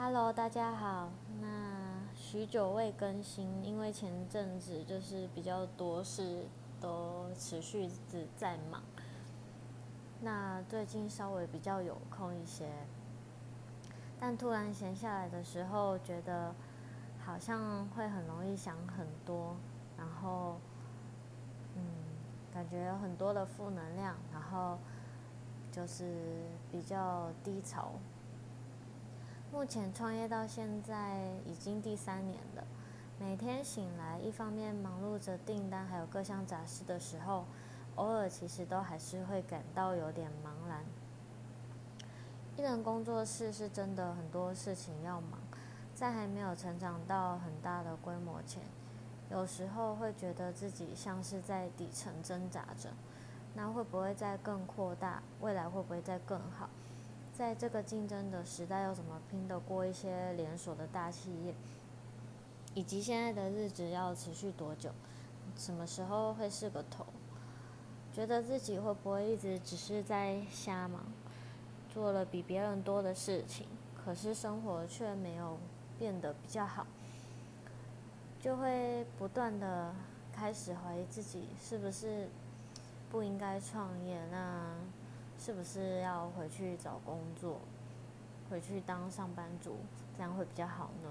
Hello，大家好。那许久未更新，因为前阵子就是比较多事都持续子在忙。那最近稍微比较有空一些，但突然闲下来的时候，觉得好像会很容易想很多，然后嗯，感觉有很多的负能量，然后就是比较低潮。目前创业到现在已经第三年了，每天醒来，一方面忙碌着订单，还有各项杂事的时候，偶尔其实都还是会感到有点茫然。艺人工作室是真的很多事情要忙，在还没有成长到很大的规模前，有时候会觉得自己像是在底层挣扎着，那会不会再更扩大？未来会不会再更好？在这个竞争的时代，要怎么拼得过一些连锁的大企业？以及现在的日子要持续多久？什么时候会是个头？觉得自己会不会一直只是在瞎忙，做了比别人多的事情，可是生活却没有变得比较好，就会不断的开始怀疑自己是不是不应该创业？那？是不是要回去找工作，回去当上班族，这样会比较好呢？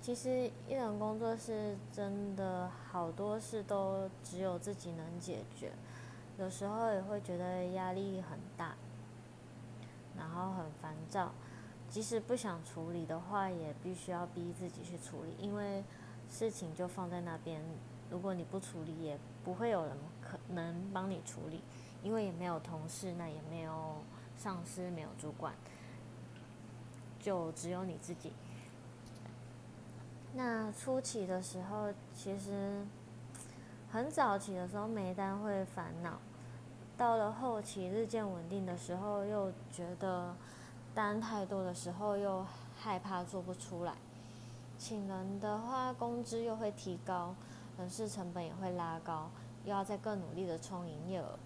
其实一人工作室真的好多事都只有自己能解决，有时候也会觉得压力很大，然后很烦躁。即使不想处理的话，也必须要逼自己去处理，因为事情就放在那边，如果你不处理，也不会有人可能帮你处理。因为也没有同事，那也没有上司，没有主管，就只有你自己。那初期的时候，其实很早期的时候没单会烦恼，到了后期日渐稳定的时候，又觉得单太多的时候又害怕做不出来，请人的话工资又会提高，人事成本也会拉高，又要再更努力的冲营业额。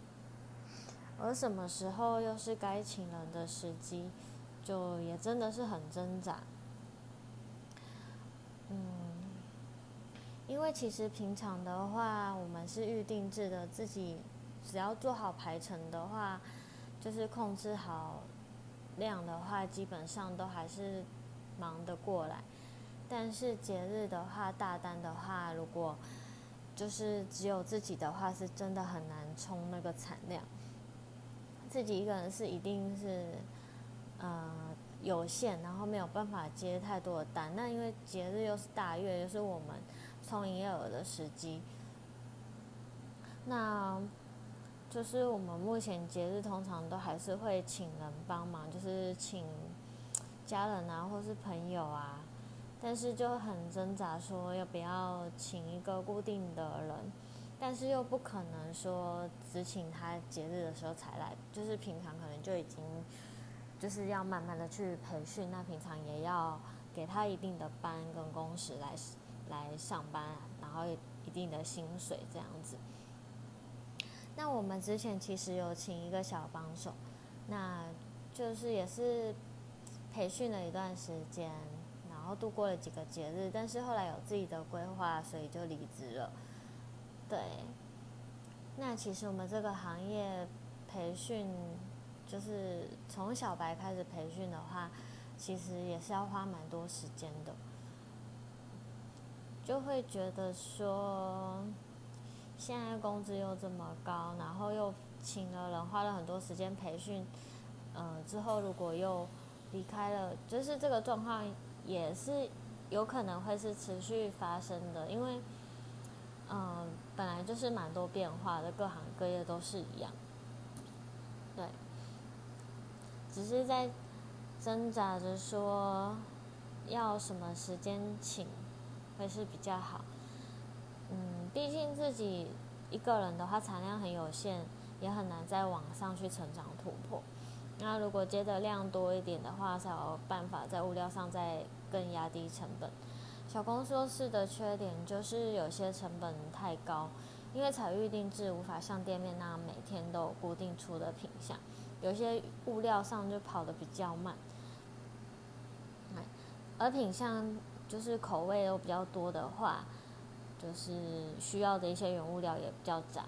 而什么时候又是该请人的时机，就也真的是很挣扎。嗯，因为其实平常的话，我们是预定制的，自己只要做好排程的话，就是控制好量的话，基本上都还是忙得过来。但是节日的话，大单的话，如果就是只有自己的话，是真的很难冲那个产量。自己一个人是一定是，呃，有限，然后没有办法接太多的单。那因为节日又是大月，又是我们冲营业额的时机，那就是我们目前节日通常都还是会请人帮忙，就是请家人啊，或是朋友啊，但是就很挣扎，说要不要请一个固定的人。但是又不可能说只请他节日的时候才来，就是平常可能就已经就是要慢慢的去培训，那平常也要给他一定的班跟工时来来上班，然后一定的薪水这样子。那我们之前其实有请一个小帮手，那就是也是培训了一段时间，然后度过了几个节日，但是后来有自己的规划，所以就离职了。对，那其实我们这个行业培训，就是从小白开始培训的话，其实也是要花蛮多时间的，就会觉得说，现在工资又这么高，然后又请了人，花了很多时间培训，呃，之后如果又离开了，就是这个状况也是有可能会是持续发生的，因为。嗯，本来就是蛮多变化的，各行各业都是一样。对，只是在挣扎着说要什么时间请会是比较好。嗯，毕竟自己一个人的话产量很有限，也很难在网上去成长突破。那如果接的量多一点的话，才有办法在物料上再更压低成本。小工作室的缺点就是有些成本太高，因为采预定制无法像店面那样每天都有固定出的品相，有些物料上就跑得比较慢。而品相就是口味又比较多的话，就是需要的一些原物料也比较杂，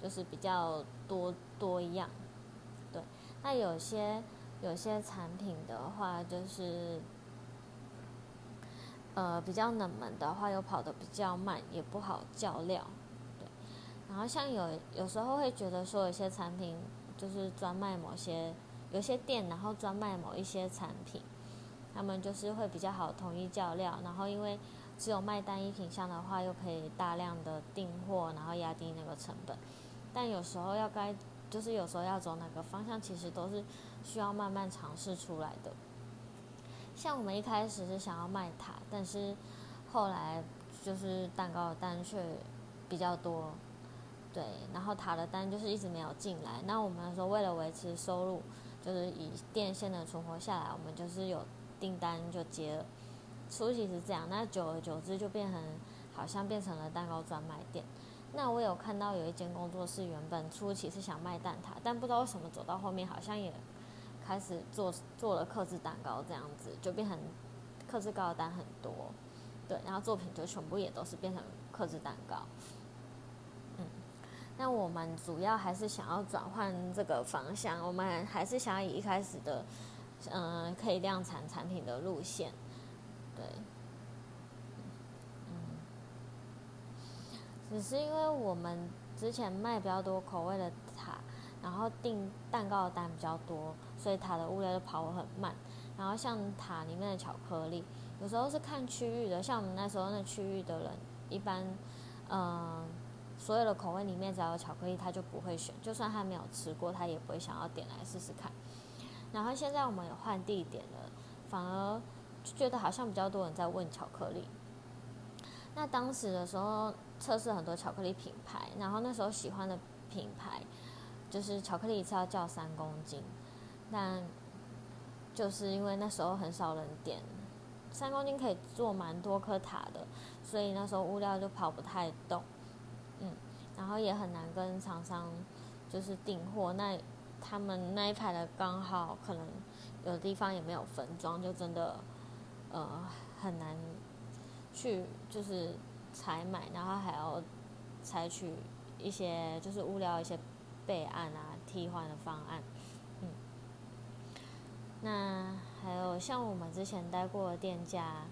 就是比较多多一样。对，那有些有些产品的话，就是呃比较冷门的话，又跑得比较慢，也不好叫料。对，然后像有有时候会觉得说，有些产品就是专卖某些有些店，然后专卖某一些产品。他们就是会比较好统一叫料，然后因为只有卖单一品相的话，又可以大量的订货，然后压低那个成本。但有时候要该，就是有时候要走哪个方向，其实都是需要慢慢尝试出来的。像我们一开始是想要卖塔，但是后来就是蛋糕的单却比较多，对，然后塔的单就是一直没有进来。那我们说为了维持收入，就是以电线的存活下来，我们就是有。订单就接了，初期是这样，那久而久之就变成好像变成了蛋糕专卖店。那我有看到有一间工作室，原本初期是想卖蛋挞，但不知道为什么走到后面好像也开始做做了克制蛋糕这样子，就变成克制糕的单很多，对，然后作品就全部也都是变成克制蛋糕。嗯，那我们主要还是想要转换这个方向，我们还是想以一开始的。嗯，可以量产产品的路线，对，嗯，只是因为我们之前卖比较多口味的，然后订蛋糕的单比较多，所以塔的物料就跑很慢。然后像塔里面的巧克力，有时候是看区域的，像我们那时候那区域的人，一般，嗯，所有的口味里面只要有巧克力，他就不会选，就算他没有吃过，他也不会想要点来试试看。然后现在我们有换地点了，反而就觉得好像比较多人在问巧克力。那当时的时候测试很多巧克力品牌，然后那时候喜欢的品牌就是巧克力一次要叫三公斤，但就是因为那时候很少人点，三公斤可以做蛮多颗塔的，所以那时候物料就跑不太动，嗯，然后也很难跟厂商就是订货那。他们那一排的刚好可能有的地方也没有分装，就真的呃很难去就是采买，然后还要采取一些就是物料一些备案啊替换的方案，嗯，那还有像我们之前待过的店家，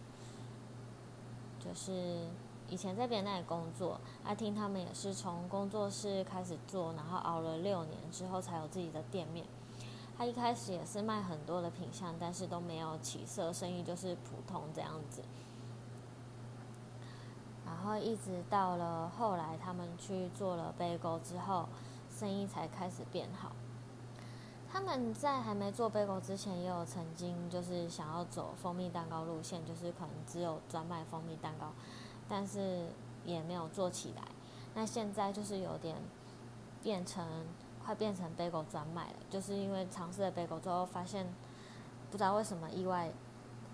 就是。以前在别人那里工作，阿听他们也是从工作室开始做，然后熬了六年之后才有自己的店面。他一开始也是卖很多的品相，但是都没有起色，生意就是普通这样子。然后一直到了后来，他们去做了杯钩之后，生意才开始变好。他们在还没做 bagel 之前，也有曾经就是想要走蜂蜜蛋糕路线，就是可能只有专卖蜂蜜蛋糕。但是也没有做起来，那现在就是有点变成快变成贝狗专卖了，就是因为尝试了贝狗之后，发现不知道为什么意外，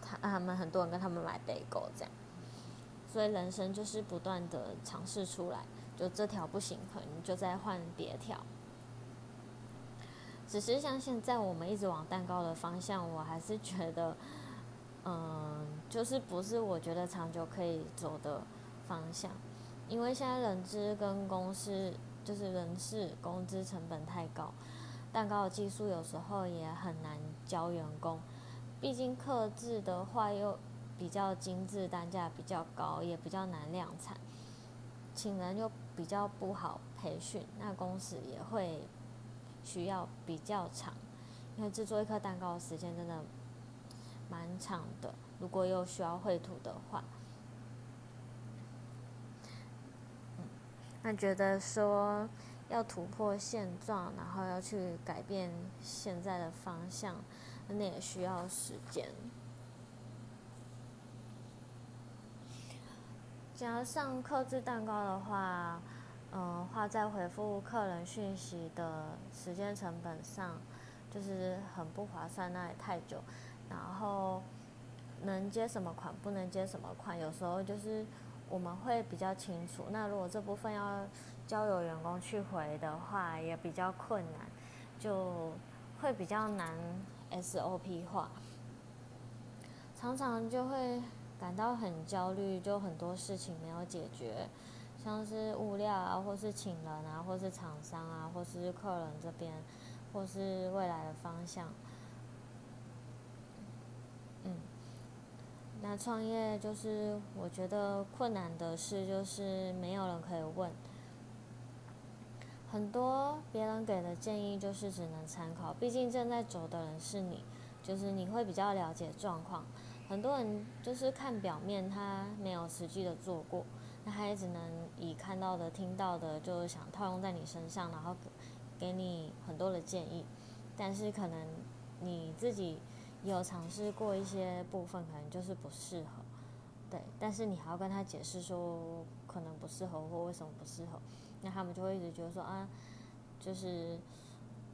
他他们很多人跟他们买贝狗这样，所以人生就是不断的尝试出来，就这条不行，可能就再换别条。只是像现在我们一直往蛋糕的方向，我还是觉得。嗯，就是不是我觉得长久可以走的方向，因为现在人资跟公司就是人事工资成本太高，蛋糕的技术有时候也很难教员工，毕竟刻制的话又比较精致，单价比较高，也比较难量产，请人又比较不好培训，那工时也会需要比较长，因为制作一颗蛋糕的时间真的。蛮长的，如果又需要绘图的话，嗯，那觉得说要突破现状，然后要去改变现在的方向，那也需要时间。想要上刻制蛋糕的话，嗯，花在回复客人讯息的时间成本上，就是很不划算，那也太久。然后能接什么款，不能接什么款，有时候就是我们会比较清楚。那如果这部分要交由员工去回的话，也比较困难，就会比较难 SOP 化。常常就会感到很焦虑，就很多事情没有解决，像是物料啊，或是请人啊，或是厂商啊，或是客人这边，或是未来的方向。嗯，那创业就是我觉得困难的事，就是没有人可以问。很多别人给的建议就是只能参考，毕竟正在走的人是你，就是你会比较了解状况。很多人就是看表面，他没有实际的做过，那他也只能以看到的、听到的，就是想套用在你身上，然后给你很多的建议。但是可能你自己有尝试过一些部分，可能就是不适合，对。但是你还要跟他解释说可能不适合或为什么不适合。那他们就会一直觉得说啊，就是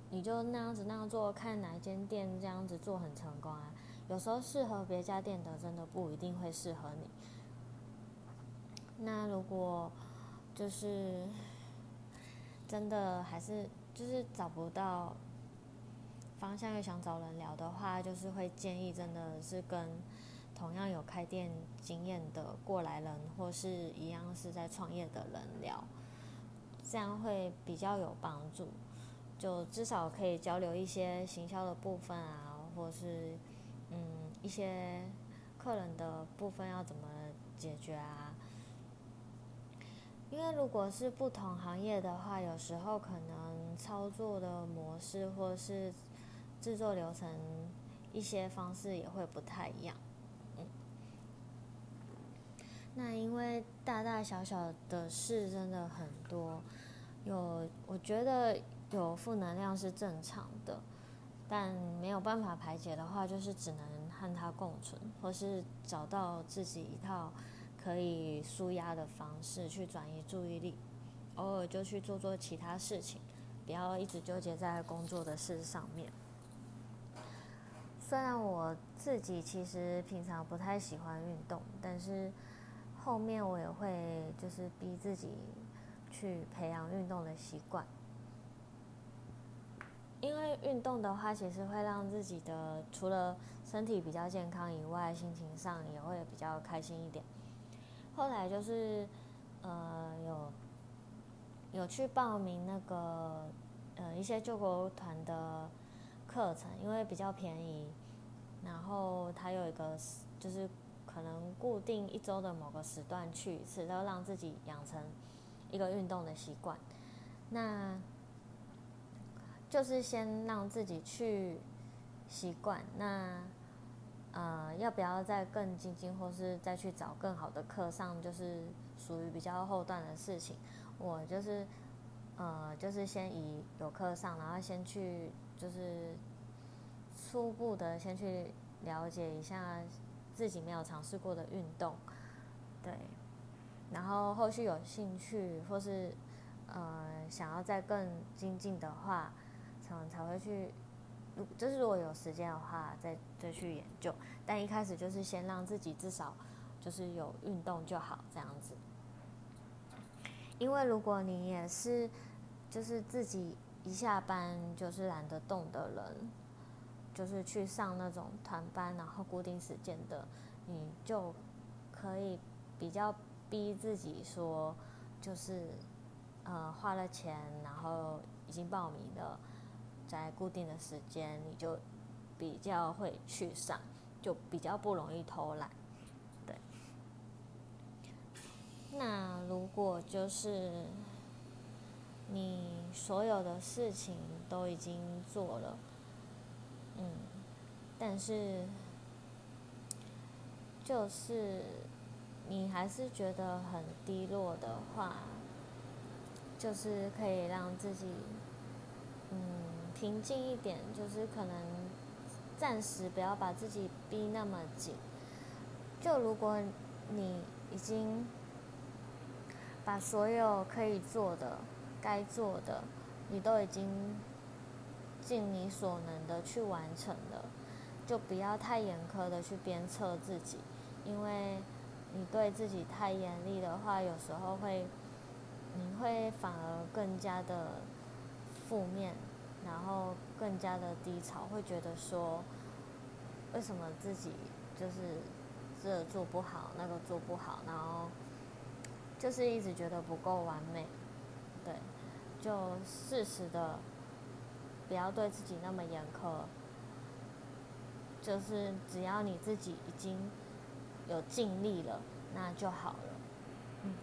你就那样子那样做，看哪一间店这样子做很成功啊。有时候适合别家店的，真的不一定会适合你。那如果就是真的还是就是找不到方向，又想找人聊的话，就是会建议真的是跟同样有开店经验的过来人，或是一样是在创业的人聊。这样会比较有帮助，就至少可以交流一些行销的部分啊，或是嗯一些客人的部分要怎么解决啊？因为如果是不同行业的话，有时候可能操作的模式或是制作流程一些方式也会不太一样。嗯那因为大大小小的事真的很多，有我觉得有负能量是正常的，但没有办法排解的话，就是只能和它共存，或是找到自己一套可以舒压的方式去转移注意力，偶尔就去做做其他事情，不要一直纠结在工作的事上面。虽然我自己其实平常不太喜欢运动，但是。后面我也会就是逼自己去培养运动的习惯，因为运动的话，其实会让自己的除了身体比较健康以外，心情上也会比较开心一点。后来就是呃有有去报名那个呃一些救国团的课程，因为比较便宜，然后它有一个就是。可能固定一周的某个时段去一次，然后让自己养成一个运动的习惯。那就是先让自己去习惯。那呃，要不要再更精进，或是再去找更好的课上，就是属于比较后段的事情。我就是呃，就是先以有课上，然后先去就是初步的先去了解一下。自己没有尝试过的运动，对，然后后续有兴趣或是呃想要再更精进的话，才才会去，如就是如果有时间的话，再再去研究。但一开始就是先让自己至少就是有运动就好这样子，因为如果你也是就是自己一下班就是懒得动的人。就是去上那种团班，然后固定时间的，你就可以比较逼自己说，就是呃花了钱，然后已经报名了，在固定的时间，你就比较会去上，就比较不容易偷懒，对。那如果就是你所有的事情都已经做了。嗯，但是就是你还是觉得很低落的话，就是可以让自己嗯平静一点，就是可能暂时不要把自己逼那么紧。就如果你已经把所有可以做的、该做的，你都已经。尽你所能的去完成了，就不要太严苛的去鞭策自己，因为你对自己太严厉的话，有时候会，你会反而更加的负面，然后更加的低潮，会觉得说，为什么自己就是这做不好，那个做不好，然后就是一直觉得不够完美，对，就适时的不要对自己那么严苛，就是只要你自己已经有尽力了，那就好了。嗯，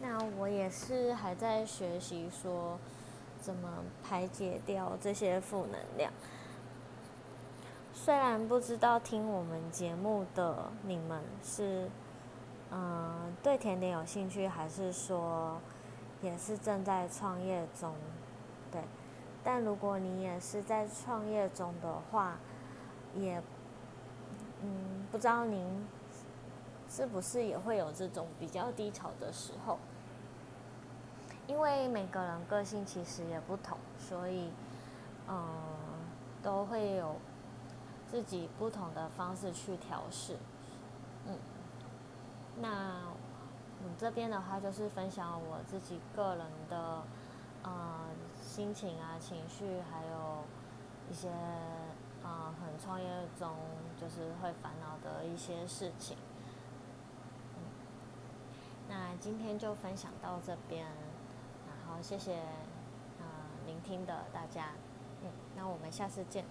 那我也是还在学习说怎么排解掉这些负能量。虽然不知道听我们节目的你们是，嗯，对甜点有兴趣，还是说也是正在创业中，对。但如果你也是在创业中的话，也，嗯，不知道您是不是也会有这种比较低潮的时候？因为每个人个性其实也不同，所以，嗯，都会有。自己不同的方式去调试，嗯，那我这边的话就是分享我自己个人的呃心情啊、情绪，还有一些呃很创业中就是会烦恼的一些事情。那今天就分享到这边，好谢谢呃聆听的大家，嗯，那我们下次见。